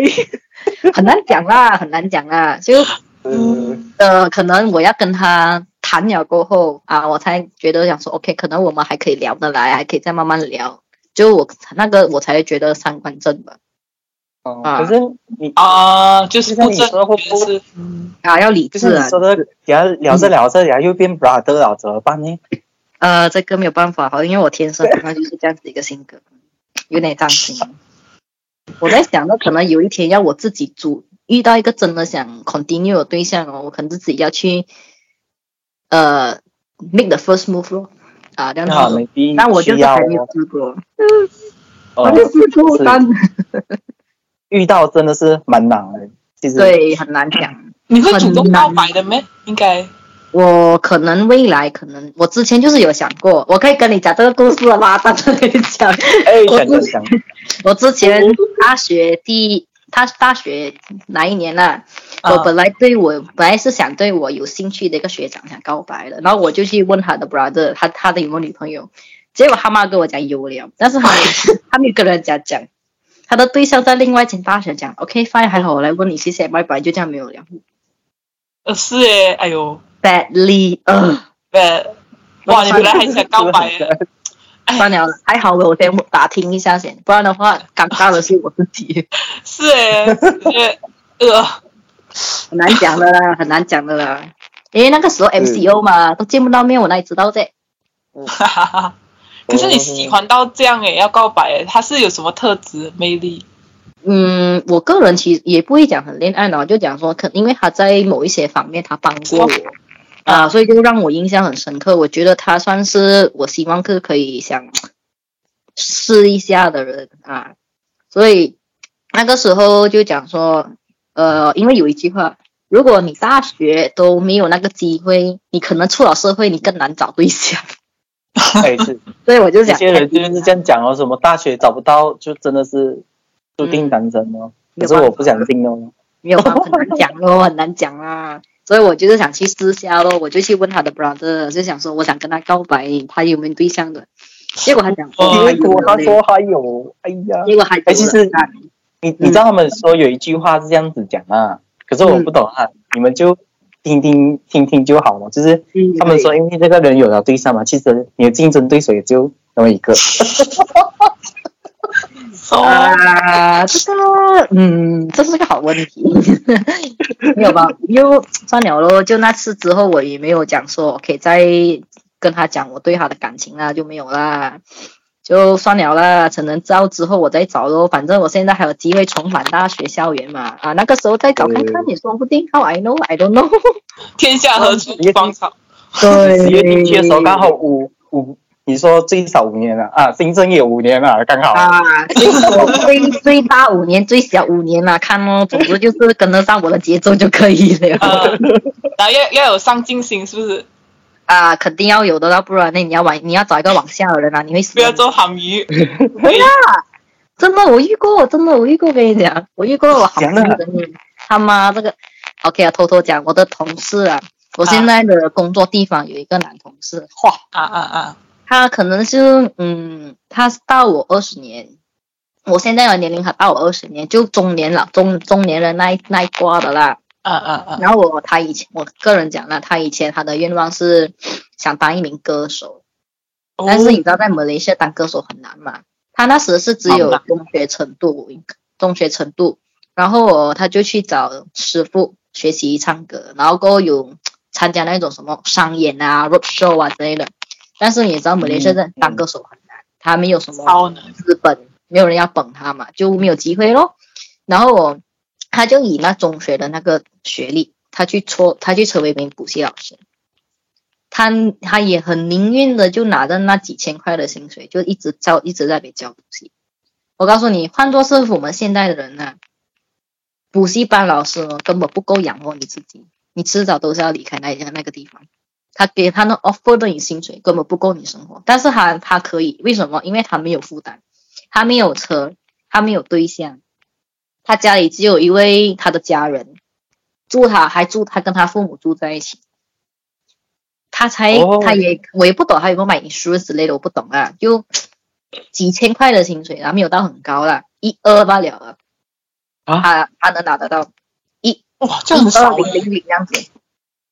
很难讲啦，很难讲啦，就嗯，呃，可能我要跟他谈了过后啊，我才觉得想说 OK，可能我们还可以聊得来，还可以再慢慢聊。就我那个我才觉得三观正吧，哦啊。可是你啊，就是不就像你说正，会就是嗯，啊，要理就是智啊，你说的，聊聊着聊着，然后又变 brother 了，怎么办呢？呃，这个没有办法，好，因为我天生可能就是这样子一个性格，有点担心。我在想，那可能有一天要我自己主遇到一个真的想 continue 的对象哦，我可能自己要去呃 make the first move 咯，啊，这样那子。那我就要还没有试过，哦我就试过，是但遇到真的是蛮难的，其实对很难讲。你会主动告白的咩？应该我可能未来可能，我之前就是有想过，我可以跟你讲这个故事了吗？大家跟你讲。哎，我讲讲讲，我之前大学第他大学哪一年呢、啊我本来对我本来是想对我有兴趣的一个学长想告白的，然后我就去问他的 brother，他他的有没有女朋友，结果他妈跟我讲有了，但是他没 他没有跟人家讲，他的对象在另外一间大学讲，OK fine，还好我来问你谢谢，拜拜，就这样没有了。呃是诶，哎呦，Badly，呃，呃，哇，你本来还想告白耶，哎算了，还好我先打听一下先，不然的话，尴尬的是我自己，是诶，呃，很难讲的啦，很难讲的啦。因为那个时候 MCO 嘛，都见不到面，我哪里知道这？哈哈哈。可是你喜欢到这样诶，要告白诶，他是有什么特质魅力？嗯，我个人其实也不会讲很恋爱脑，就讲说，可因为他在某一些方面他帮过我啊，所以就让我印象很深刻。我觉得他算是我希望是可以想试一下的人啊，所以那个时候就讲说，呃，因为有一句话，如果你大学都没有那个机会，你可能出了社会你更难找对象，哎是，所以我就想，有些人就是这样讲哦，什么大学找不到，就真的是注定单身哦。可是我不想听哦。没有办法，很难讲哦，很难讲啊。所以我就是想去试下咯，我就去问他的 brother，就想说我想跟他告白，他有没有对象的？结果他讲，结果他说还有，哎呀，结果还有哎其实你你知道他们说有一句话是这样子讲啊，可是我不懂啊，你们就听听听听就好了。就是嗯他们说，因为这个人有了对象嘛，其实你的竞争对手也就那么一个。哦，啊，这个嗯，这是个好问题，没有吧？又算了咯，就那次之后，我也没有讲说可以再跟他讲我对他的感情啊，就没有啦，就算了啦。可能之后之后我再找咯，反正我现在还有机会重返大学校园嘛，啊，那个时候再找看看也说不定。How I know? I don't know。天下何处无芳草。对，十月进去的时候刚好五五。你说最少五年了啊，新增也五年了，刚好啊，最最最大五年，最小五年了，看哦，总之就是跟得上我的节奏就可以了。然后要要有上进心，是不是？啊，肯定要有的，要不然那你要往你要找一个往下的人啊，你会死。不要做鹹魚。对呀，真的我遇过，真的我遇过，跟你讲，我遇过我好朋友的他妈这个，OK 啊，偷偷讲，我的同事啊，我现在的工作地方有一个男同事，哇啊啊啊！他可能是，嗯，他大我二十年，我现在的年龄还大我二十年，就中年了，中中年人那一那一挂的啦。嗯嗯嗯。然后我他以前，我个人讲了，他以前他的愿望是想当一名歌手，但是你知道在马来西亚当歌手很难嘛？他那时是只有中学程度，中学程度，然后他就去找师傅学习唱歌，然后过后有参加那种什么商演啊、road show 啊之类的。但是你知道，马来西亚当歌手很难，他没有什么资本，没有人要捧他嘛，就没有机会咯。然后我，他就以那中学的那个学历，他去搓，他去成为一名补习老师。他他也很宁愿的就拿着那几千块的薪水，就一直教，一直在给教补习。我告诉你，换做是我们现代的人呢，补习班老师根本不够养活你自己，你迟早都是要离开那那个地方。他给他的 offer 的薪水根本不够你生活，但是他他可以，为什么？因为他没有负担，他没有车，他没有对象，他家里只有一位他的家人，住他还住他跟他父母住在一起，他才他也我也不懂他有没有买书之类的，我不懂啊，就几千块的薪水，然后没有到很高了，一二罢了了，啊，他他能拿得到。一哇，这样少零零零这样子。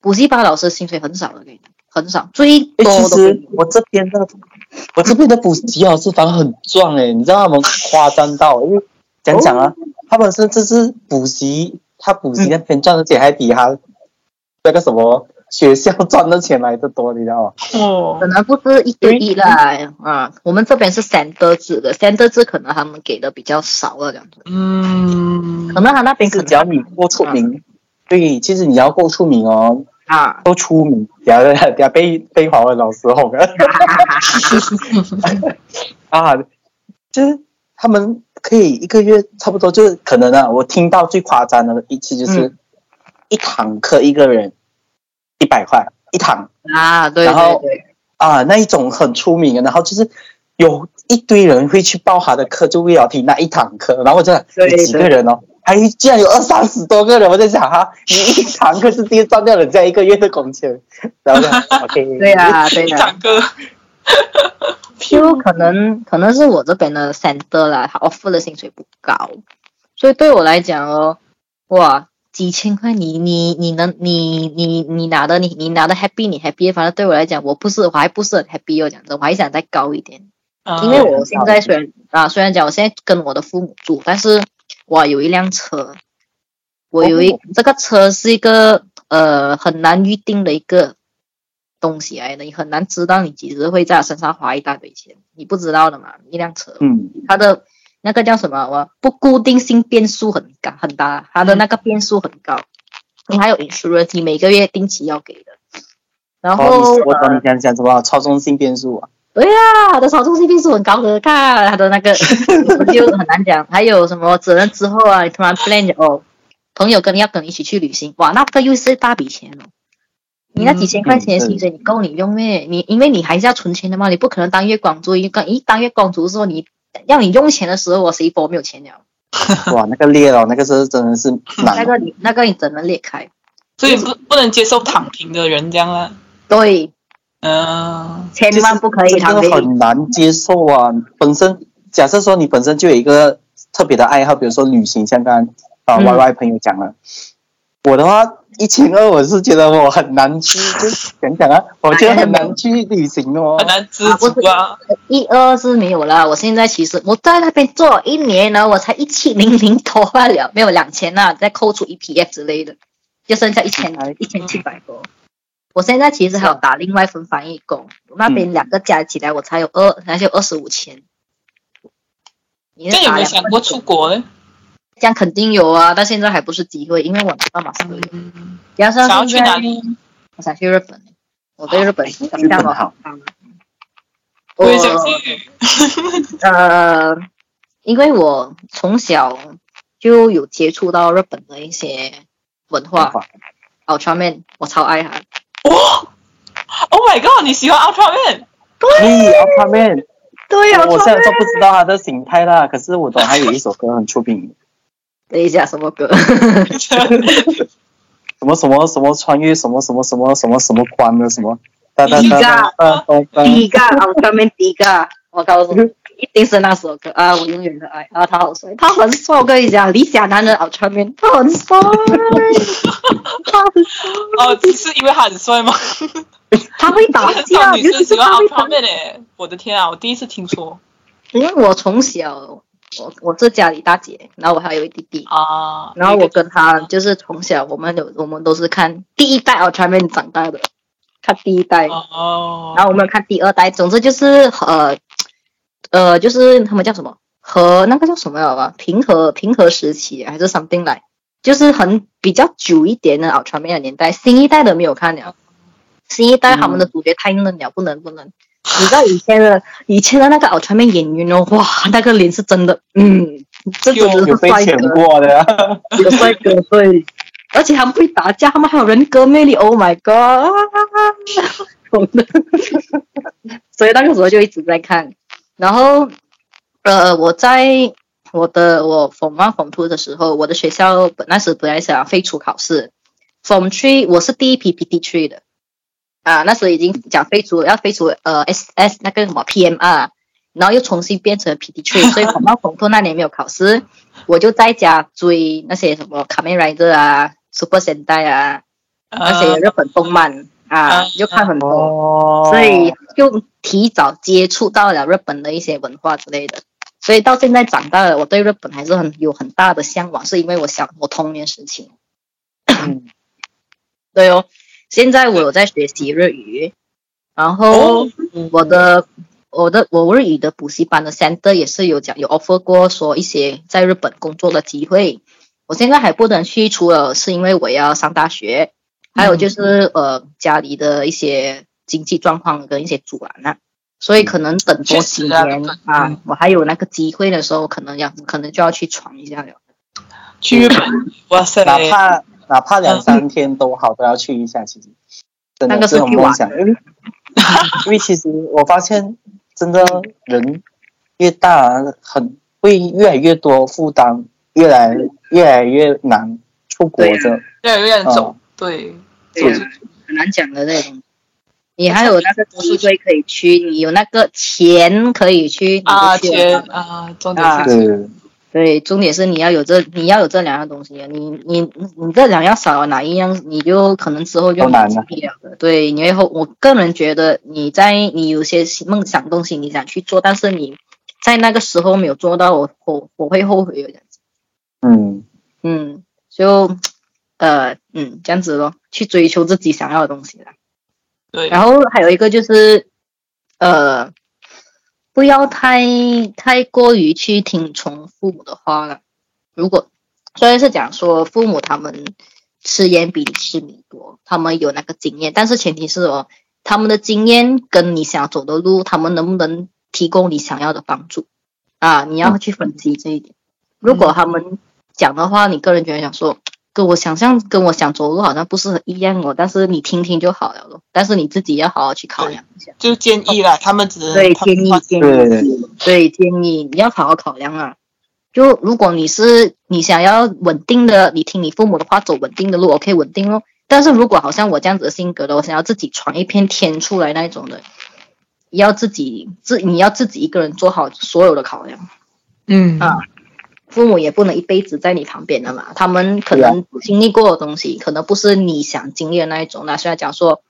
补习班老师薪水很少的，很少，最多的。其实我这边的，我这边的补习老师反而很赚哎，你知道他们夸张到，因为讲讲啊，他们是这是补习，他补习那边赚的钱还比他那个什么学校赚的钱来的多，你知道吗？哦，可能不是一对一啦，啊，我们这边是三德制的，三德制可能他们给的比较少了，这样子。嗯，可能他那边是只要你够出名，对，其实你要够出名哦。啊，都出名，等下等下被被华文老师哄了。啊，就是他们可以一个月差不多，就是可能啊，我听到最夸张的一次就是一堂课一个人一百块一堂啊，对然后，啊那一种很出名的，然后就是有一堆人会去报他的课，就为了听那一堂课，然后这有几个人哦。还竟然有二三十多个人，我在想哈，你一堂课是跌赚掉人家一个月的工钱，然后 OK，对呀，对呀，唱歌，就可能可能是我这边的 center 啦，他 offer 的薪水不高，所以对我来讲哦，哇，几千块你你你能你你你拿的你你拿的 happy 你 happy，反正对我来讲我不是我还不是很 happy 哦，讲真，我还想再高一点，因为我现在虽然啊虽然讲我现在跟我的父母住，但是。我有一辆车，我有一这个车是一个呃很难预定的一个东西来的，你很难知道你几时会在身上花一大堆钱，你不知道的嘛。一辆车，嗯，它的那个叫什么？我不固定性变数很高很大，它的那个变数很高。你还有 insurance，你每个月定期要给的。然后我懂你讲讲什么？操纵性变数啊。对呀，他的操纵性是很高的，看他的那个就很难讲。还有什么责任之后啊，你突然 plan 哦，朋友跟你要跟你一起去旅行，哇，那个又是一大笔钱哦。你那几千块钱的薪水，你够你用咩？你因为你还是要存钱的嘛，你不可能当月光族。一个一当月光族的时候，你要你用钱的时候，我谁波没有钱了？哇，那个裂了，那个是真的是那个你那个你怎能裂开？所以不不能接受躺平的人这样啊？对。嗯，千万不可以这个，很难接受啊。本身假设说你本身就有一个特别的爱好，比如说旅行，像刚刚啊 Y Y 朋友讲了，我的话一千二，我是觉得我很难去，就讲讲啊，我觉得很难去旅行哦，很难知足啊。一二是没有了，我现在其实我在那边做一年呢，我才一七零零多罢了，没有两千呐，再扣除 EPF 之类的，就剩下一千一千七百多。我现在其实还有打另外一份翻译工，那边两个加起来我才有二，那就二十五千。这有没有想过出国呢？这样肯定有啊，但现在还不是机会，因为我没办法出嗯，想要去哪里？我想去日本，我对日本印象好。我也想去。呃，因为我从小就有接触到日本的一些文化，Ultraman，我超爱他。哇！Oh my god！你喜欢 Ultraman？对，Ultraman。对呀，我现在都不知道他的形态啦，可是我懂他有一首歌很出名。等一下，什么歌？什么什么什么穿越什么什么什么什么什么关的什么？第一个，第一个，我上面第一个，我告诉你，一定是那首歌啊！我永远的爱啊！他好帅，他很帅，我跟你讲，理想男人奥特曼，他很帅，他很帅。哦，是因为他很帅吗？他会打架，女生喜欢奥特曼诶！我的天啊，我第一次听说。因为我从小。我我是家里大姐，然后我还有一弟弟啊，然后我跟他就是从小我们有我们都是看第一代奥特曼长大的，看第一代哦，然后我们看第二代，总之就是呃呃就是他们叫什么和那个叫什么啊？平和平和时期还是 something 来，就是很比较久一点的奥特曼的年代，新一代的没有看了，新一代他们的主角太嫩了，不能不能。你知道以前的以前的那个奥特曼演员哦，哇，那个脸是真的，嗯，这真的是帅哥。的，有帅哥对，而且他们会打架，他们还有人格魅力，Oh my god，所以那个时候就一直在看，然后呃，我在我的我 Form One Form Two 的时候，我的学校本那时本来想废除考试，Form Three 我是第一批 PT Three 的。啊，那时候已经讲废除要废除呃 S S 那个什么 P M R，然后又重新变成 P T Three，所以红到红兔那年没有考试，我就在家追那些什么卡梅瑞德啊、Super Sentai 啊，那些日本动漫啊，就看很多，所以就提早接触到了日本的一些文化之类的，所以到现在长大了，我对日本还是很有很大的向往，是因为我想我童年时期，对哦。现在我有在学习日语，然后我的我的我日语的补习班的 center 也是有讲有 offer 过说一些在日本工作的机会。我现在还不能去，除了是因为我要上大学，还有就是呃家里的一些经济状况跟一些阻拦啊，所以可能等多几年啊，我还有那个机会的时候，可能要可能就要去闯一下了。去日本，哇塞，哪怕。哪怕两三天都好，都要去一下。其实，真的是种梦想。因为，因为其实我发现，真的人越大，很会越来越多负担，越来越来越难出国的，越来越难走。对，对，很难讲的那种。你还有那个机会可以去，你有那个钱可以去，啊钱啊，重点是。对，重点是你要有这，你要有这两样东西。你你你这两样少了哪一样，你就可能之后就难了。对，你以后我个人觉得，你在你有些梦想东西你想去做，但是你在那个时候没有做到，我我我会后悔的。嗯嗯，就呃嗯这样子咯，去追求自己想要的东西啦。对。然后还有一个就是呃。不要太太过于去听从父母的话了。如果虽然是讲说父母他们吃盐比你吃米多，他们有那个经验，但是前提是哦，他们的经验跟你想走的路，他们能不能提供你想要的帮助啊？你要去分析这一点。如果他们讲的话，你个人觉得想说。跟我想象，跟我想走路好像不是很一样哦。但是你听听就好了咯。但是你自己要好好去考量一下。就建议了，他们只对建议建议对建议你要好好考量啊。就如果你是你想要稳定的，你听你父母的话走稳定的路，OK 稳定哦。但是如果好像我这样子的性格的，我想要自己闯一片天出来那种的，要自己自你要自己一个人做好所有的考量。嗯啊。父母也不能一辈子在你旁边的嘛，他们可能经历过的东西，可能不是你想经历的那一种。那虽然讲说，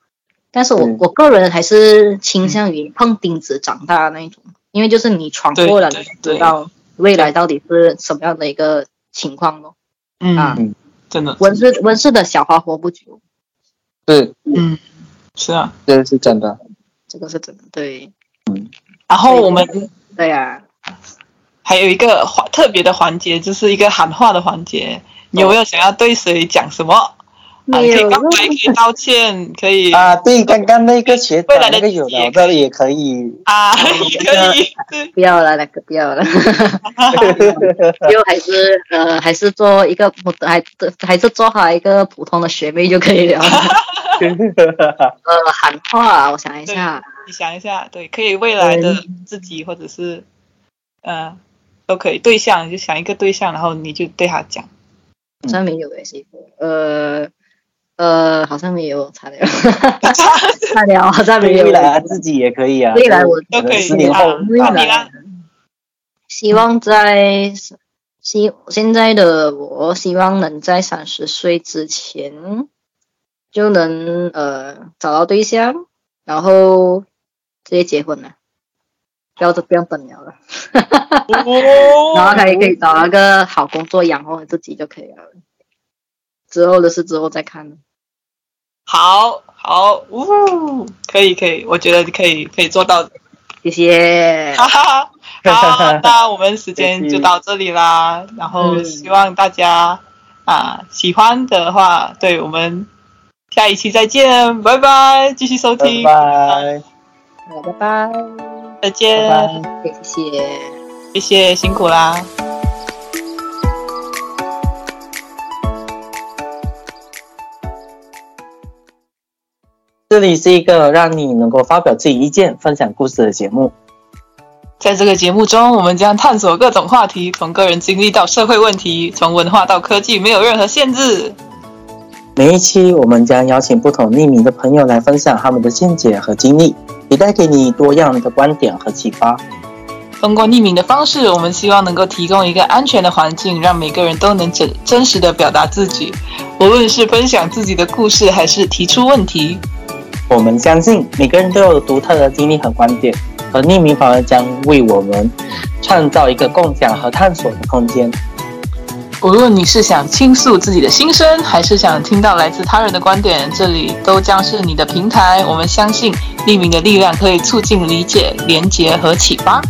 但是我我个人还是倾向于碰钉子长大的那一种，因为就是你闯过了，你知道未来到底是什么样的一个情况咯。嗯，真的，温室温室的小花活不久。对，嗯，是啊，这个是真的，这个是真的，对，嗯。然后我们，对呀。还有一个环特别的环节，就是一个喊话的环节。你有没有想要对谁讲什么？啊，可以可以道歉，可以 啊。对，刚刚那个学长那个有聊的也可以啊，可以。不要了，那个不要了。就还是呃，还是做一个普，还还是做好一个普通的学妹就可以了。呃，喊话，我想一下。你想一下，对，可以未来的自己，或者是呃。都可以，对象就想一个对象，然后你就对他讲。好像没有诶，师傅。呃呃，好像没有，差点，差点，好像没有。未来自己也可以啊。未来我都可以。十年后，未来。希望在希现在的我，希望能在三十岁之前就能呃找到对象，然后直接结婚了。不要不要等了，然后他也可以找那个好工作养活自己就可以了。之后的事之后再看。好好，呜，可以可以，我觉得可以可以做到。谢谢。好，那我们时间就到这里啦。然后希望大家啊喜欢的话，对我们下一期再见，拜拜，继续收听，拜拜，好，拜拜。再见，谢谢，谢谢，辛苦啦。这里是一个让你能够发表自己意见、分享故事的节目。在这个节目中，我们将探索各种话题，从个人经历到社会问题，从文化到科技，没有任何限制。每一期，我们将邀请不同匿名的朋友来分享他们的见解和经历。也带给你多样的观点和启发。通过匿名的方式，我们希望能够提供一个安全的环境，让每个人都能真真实的表达自己，无论是分享自己的故事，还是提出问题。我们相信每个人都有独特的经历和观点，而匿名反而将为我们创造一个共享和探索的空间。无论你是想倾诉自己的心声，还是想听到来自他人的观点，这里都将是你的平台。我们相信匿名的力量可以促进理解、连结和启发。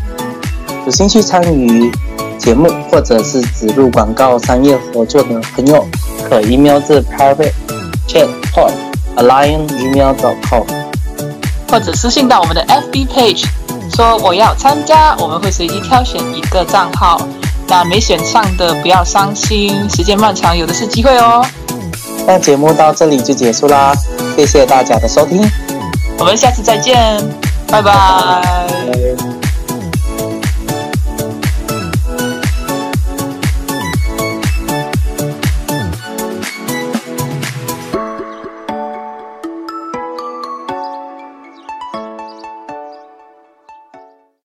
有兴趣参与节目或者是植入广告、商业合作的朋友，可 email 至 private chat pod alliance email dot com，或者私信到我们的 FB page，说我要参加，我们会随机挑选一个账号。那没选上的不要伤心，时间漫长，有的是机会哦。那节目到这里就结束啦，谢谢大家的收听，我们下次再见，拜拜。